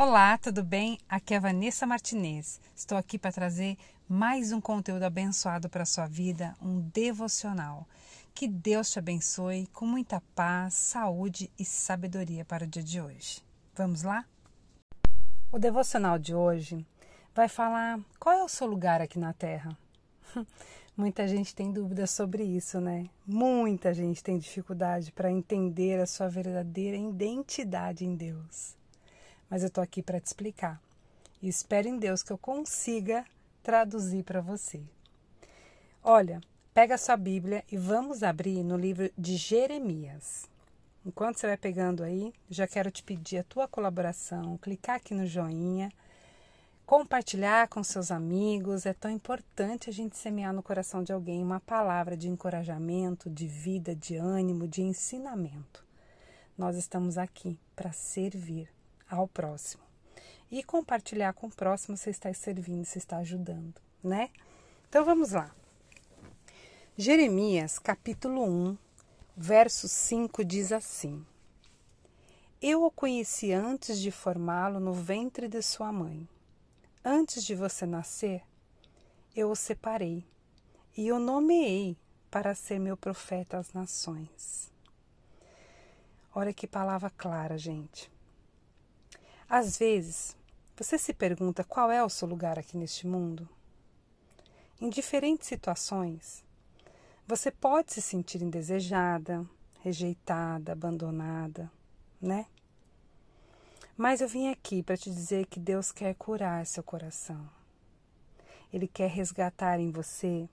Olá, tudo bem? Aqui é Vanessa Martinez. Estou aqui para trazer mais um conteúdo abençoado para a sua vida, um devocional. Que Deus te abençoe com muita paz, saúde e sabedoria para o dia de hoje. Vamos lá? O devocional de hoje vai falar qual é o seu lugar aqui na Terra. Muita gente tem dúvidas sobre isso, né? Muita gente tem dificuldade para entender a sua verdadeira identidade em Deus mas eu estou aqui para te explicar. E espero em Deus que eu consiga traduzir para você. Olha, pega a sua Bíblia e vamos abrir no livro de Jeremias. Enquanto você vai pegando aí, já quero te pedir a tua colaboração, clicar aqui no joinha, compartilhar com seus amigos. É tão importante a gente semear no coração de alguém uma palavra de encorajamento, de vida, de ânimo, de ensinamento. Nós estamos aqui para servir ao próximo. E compartilhar com o próximo, você está servindo, você está ajudando, né? Então vamos lá. Jeremias, capítulo 1, verso 5 diz assim: Eu o conheci antes de formá-lo no ventre de sua mãe. Antes de você nascer, eu o separei e o nomeei para ser meu profeta às nações. Olha que palavra clara, gente. Às vezes, você se pergunta qual é o seu lugar aqui neste mundo? Em diferentes situações, você pode se sentir indesejada, rejeitada, abandonada, né? Mas eu vim aqui para te dizer que Deus quer curar seu coração. Ele quer resgatar em você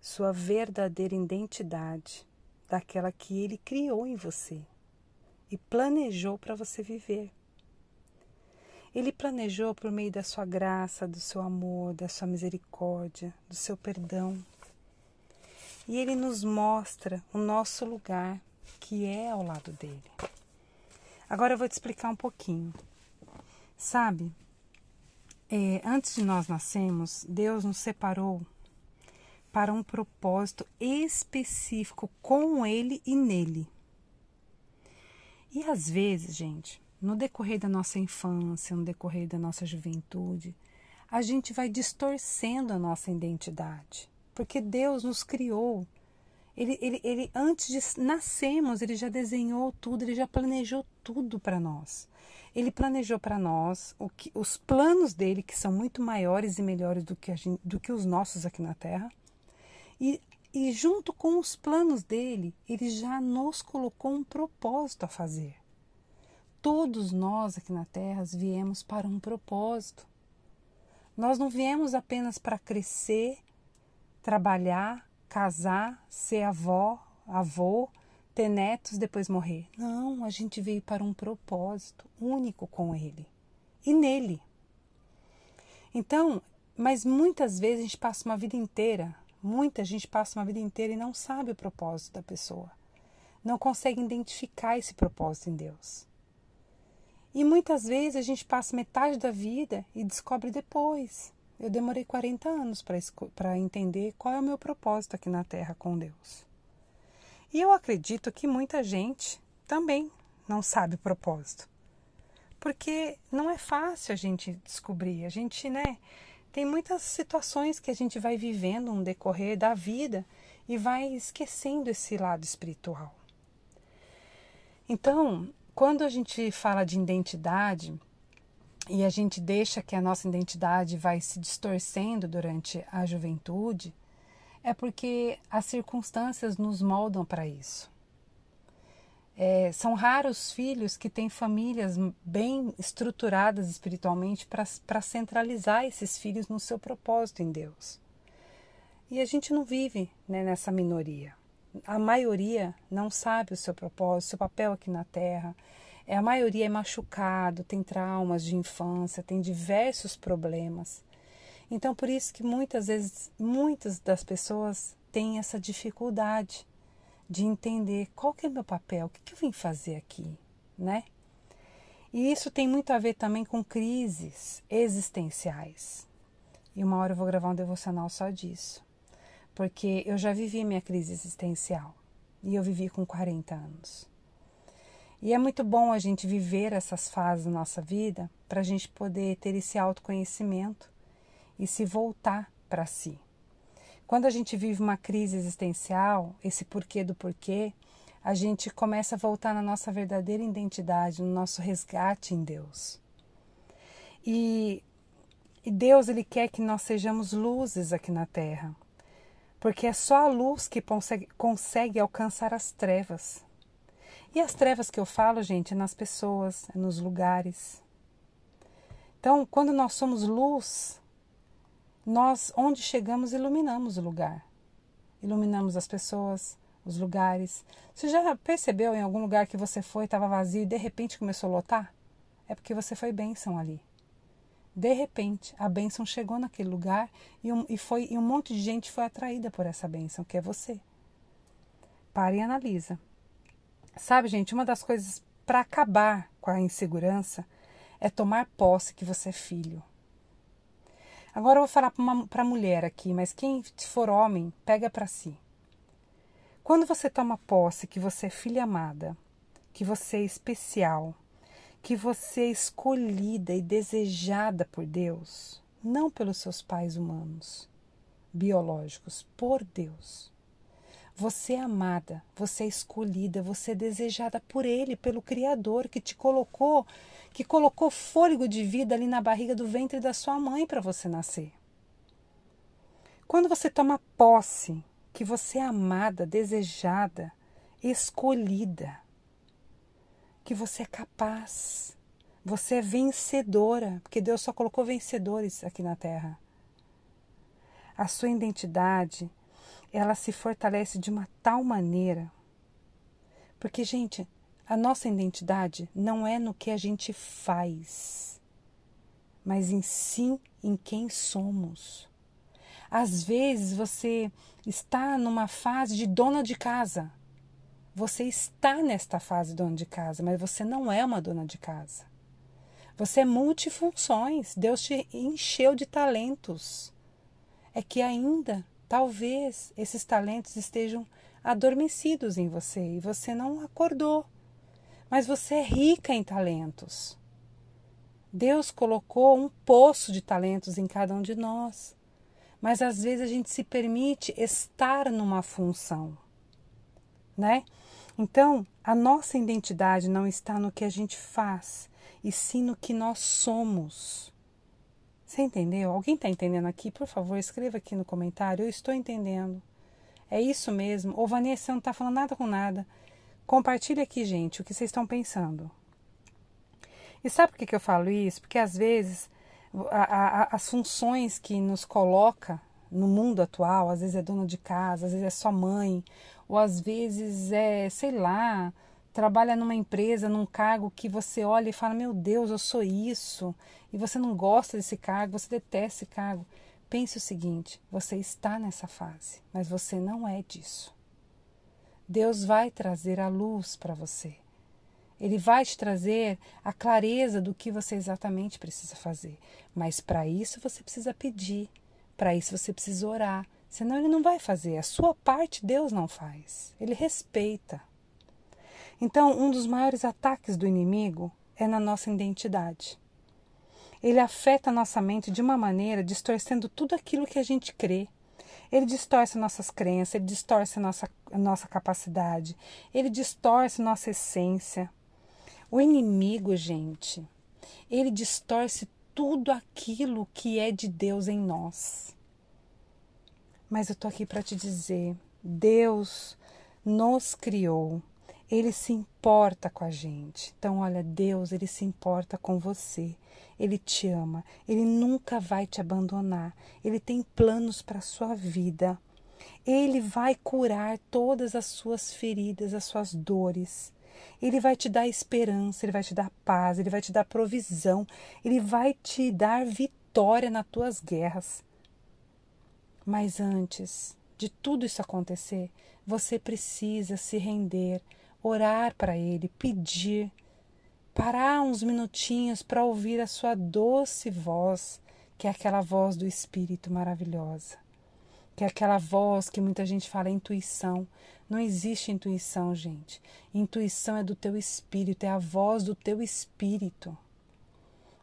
sua verdadeira identidade, daquela que ele criou em você e planejou para você viver. Ele planejou por meio da sua graça, do seu amor, da sua misericórdia, do seu perdão. E ele nos mostra o nosso lugar, que é ao lado dele. Agora eu vou te explicar um pouquinho. Sabe, é, antes de nós nascermos, Deus nos separou para um propósito específico com Ele e nele. E às vezes, gente, no decorrer da nossa infância, no decorrer da nossa juventude, a gente vai distorcendo a nossa identidade. Porque Deus nos criou. Ele, ele, ele antes de nascermos, ele já desenhou tudo, ele já planejou tudo para nós. Ele planejou para nós o que, os planos dele, que são muito maiores e melhores do que, gente, do que os nossos aqui na Terra. E, e junto com os planos dele, ele já nos colocou um propósito a fazer. Todos nós aqui na Terra viemos para um propósito. Nós não viemos apenas para crescer, trabalhar, casar, ser avó, avô, ter netos, depois morrer. Não, a gente veio para um propósito único com Ele e nele. Então, mas muitas vezes a gente passa uma vida inteira, muita gente passa uma vida inteira e não sabe o propósito da pessoa. Não consegue identificar esse propósito em Deus. E muitas vezes a gente passa metade da vida e descobre depois. Eu demorei 40 anos para entender qual é o meu propósito aqui na Terra com Deus. E eu acredito que muita gente também não sabe o propósito. Porque não é fácil a gente descobrir. A gente, né, tem muitas situações que a gente vai vivendo no decorrer da vida e vai esquecendo esse lado espiritual. Então, quando a gente fala de identidade e a gente deixa que a nossa identidade vai se distorcendo durante a juventude, é porque as circunstâncias nos moldam para isso. É, são raros filhos que têm famílias bem estruturadas espiritualmente para centralizar esses filhos no seu propósito em Deus. E a gente não vive né, nessa minoria a maioria não sabe o seu propósito, seu papel aqui na Terra. É, a maioria é machucado, tem traumas de infância, tem diversos problemas. Então, por isso que muitas vezes, muitas das pessoas têm essa dificuldade de entender qual que é o meu papel, o que, que eu vim fazer aqui, né? E isso tem muito a ver também com crises existenciais. E uma hora eu vou gravar um devocional só disso porque eu já vivi minha crise existencial e eu vivi com 40 anos. E é muito bom a gente viver essas fases da nossa vida para a gente poder ter esse autoconhecimento e se voltar para si. Quando a gente vive uma crise existencial, esse porquê do porquê, a gente começa a voltar na nossa verdadeira identidade, no nosso resgate em Deus. E, e Deus ele quer que nós sejamos luzes aqui na Terra, porque é só a luz que consegue, consegue alcançar as trevas. E as trevas que eu falo, gente, é nas pessoas, é nos lugares. Então, quando nós somos luz, nós, onde chegamos, iluminamos o lugar. Iluminamos as pessoas, os lugares. Você já percebeu em algum lugar que você foi, estava vazio e de repente começou a lotar? É porque você foi bênção ali. De repente, a bênção chegou naquele lugar e um, e foi, e um monte de gente foi atraída por essa bênção, que é você. Pare e analisa. Sabe, gente, uma das coisas para acabar com a insegurança é tomar posse que você é filho. Agora eu vou falar para a mulher aqui, mas quem for homem, pega para si. Quando você toma posse que você é filha amada, que você é especial, que você é escolhida e desejada por Deus, não pelos seus pais humanos, biológicos, por Deus. Você é amada, você é escolhida, você é desejada por Ele, pelo Criador que te colocou que colocou fôlego de vida ali na barriga do ventre da sua mãe para você nascer. Quando você toma posse que você é amada, desejada, escolhida, que você é capaz, você é vencedora, porque Deus só colocou vencedores aqui na terra. A sua identidade, ela se fortalece de uma tal maneira. Porque, gente, a nossa identidade não é no que a gente faz, mas em sim em quem somos. Às vezes você está numa fase de dona de casa. Você está nesta fase dona de casa, mas você não é uma dona de casa. Você é multifunções. Deus te encheu de talentos. É que ainda, talvez, esses talentos estejam adormecidos em você e você não acordou mas você é rica em talentos. Deus colocou um poço de talentos em cada um de nós, mas às vezes a gente se permite estar numa função, né? Então, a nossa identidade não está no que a gente faz, e sim no que nós somos. Você entendeu? Alguém está entendendo aqui? Por favor, escreva aqui no comentário. Eu estou entendendo. É isso mesmo. Ô, Vanessa, você não está falando nada com nada. Compartilhe aqui, gente, o que vocês estão pensando. E sabe por que, que eu falo isso? Porque às vezes a, a, as funções que nos coloca no mundo atual, às vezes é dona de casa, às vezes é só mãe, ou às vezes é, sei lá, trabalha numa empresa, num cargo que você olha e fala: Meu Deus, eu sou isso, e você não gosta desse cargo, você detesta esse cargo. Pense o seguinte: você está nessa fase, mas você não é disso. Deus vai trazer a luz para você. Ele vai te trazer a clareza do que você exatamente precisa fazer. Mas para isso você precisa pedir, para isso você precisa orar. Senão ele não vai fazer. A sua parte Deus não faz. Ele respeita. Então, um dos maiores ataques do inimigo é na nossa identidade. Ele afeta a nossa mente de uma maneira distorcendo tudo aquilo que a gente crê, ele distorce nossas crenças, ele distorce nossa, nossa capacidade, ele distorce nossa essência. O inimigo, gente, ele distorce tudo aquilo que é de Deus em nós. Mas eu tô aqui para te dizer, Deus nos criou. Ele se importa com a gente. Então, olha, Deus, ele se importa com você. Ele te ama, ele nunca vai te abandonar. Ele tem planos para a sua vida. Ele vai curar todas as suas feridas, as suas dores. Ele vai te dar esperança, ele vai te dar paz, ele vai te dar provisão, ele vai te dar vitória nas tuas guerras. Mas antes de tudo isso acontecer, você precisa se render, orar para ele, pedir parar uns minutinhos para ouvir a sua doce voz, que é aquela voz do Espírito maravilhosa. que é aquela voz que muita gente fala intuição. Não existe intuição, gente. Intuição é do teu espírito, é a voz do teu espírito.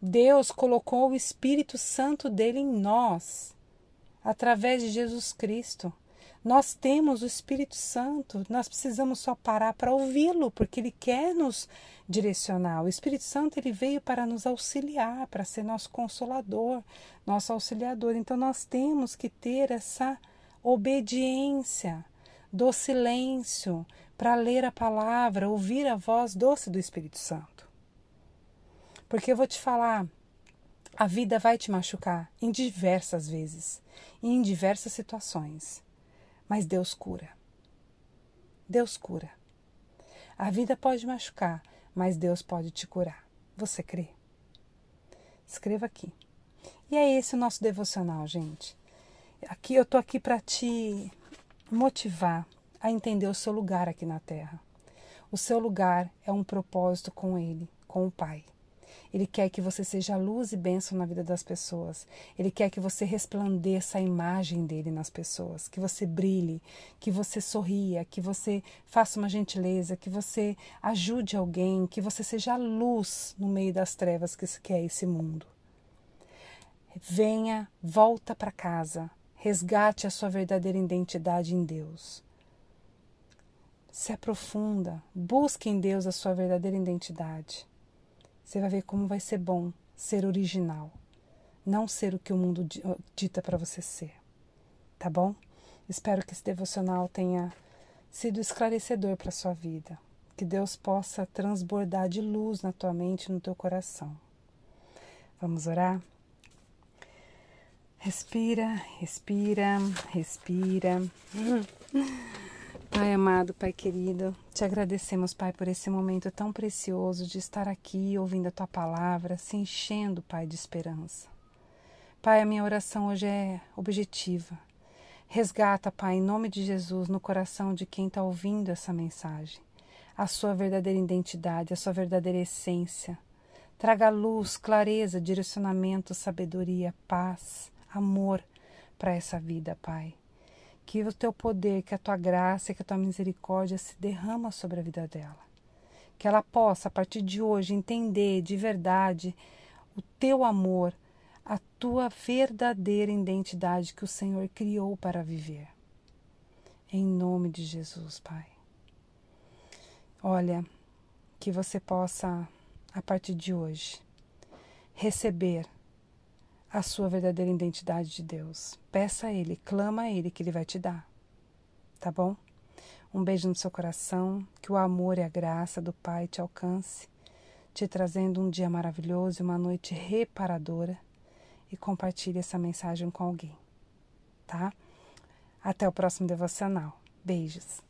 Deus colocou o Espírito Santo dele em nós, através de Jesus Cristo. Nós temos o Espírito Santo, nós precisamos só parar para ouvi-lo, porque ele quer nos direcionar. O Espírito Santo ele veio para nos auxiliar, para ser nosso consolador, nosso auxiliador. Então nós temos que ter essa obediência do silêncio para ler a palavra, ouvir a voz doce do Espírito Santo. Porque eu vou te falar, a vida vai te machucar em diversas vezes, e em diversas situações. Mas Deus cura. Deus cura. A vida pode machucar, mas Deus pode te curar. Você crê? Escreva aqui. E é esse o nosso devocional, gente. Aqui eu tô aqui para te motivar a entender o seu lugar aqui na Terra. O seu lugar é um propósito com Ele, com o Pai. Ele quer que você seja luz e bênção na vida das pessoas. Ele quer que você resplandeça a imagem dele nas pessoas, que você brilhe, que você sorria, que você faça uma gentileza, que você ajude alguém, que você seja luz no meio das trevas que é esse mundo. Venha, volta para casa, resgate a sua verdadeira identidade em Deus. Se aprofunda, busque em Deus a sua verdadeira identidade. Você vai ver como vai ser bom ser original, não ser o que o mundo dita para você ser. Tá bom? Espero que esse devocional tenha sido esclarecedor para sua vida. Que Deus possa transbordar de luz na tua mente no teu coração. Vamos orar? Respira, respira, respira. Pai amado, Pai querido, te agradecemos, Pai, por esse momento tão precioso de estar aqui ouvindo a tua palavra, se enchendo, Pai, de esperança. Pai, a minha oração hoje é objetiva. Resgata, Pai, em nome de Jesus, no coração de quem está ouvindo essa mensagem, a sua verdadeira identidade, a sua verdadeira essência. Traga luz, clareza, direcionamento, sabedoria, paz, amor para essa vida, Pai que o teu poder, que a tua graça, que a tua misericórdia se derrama sobre a vida dela. Que ela possa, a partir de hoje, entender de verdade o teu amor, a tua verdadeira identidade que o Senhor criou para viver. Em nome de Jesus, Pai. Olha, que você possa, a partir de hoje, receber a sua verdadeira identidade de Deus. Peça a Ele, clama a Ele que Ele vai te dar. Tá bom? Um beijo no seu coração, que o amor e a graça do Pai te alcance, te trazendo um dia maravilhoso e uma noite reparadora. E compartilhe essa mensagem com alguém, tá? Até o próximo devocional. Beijos.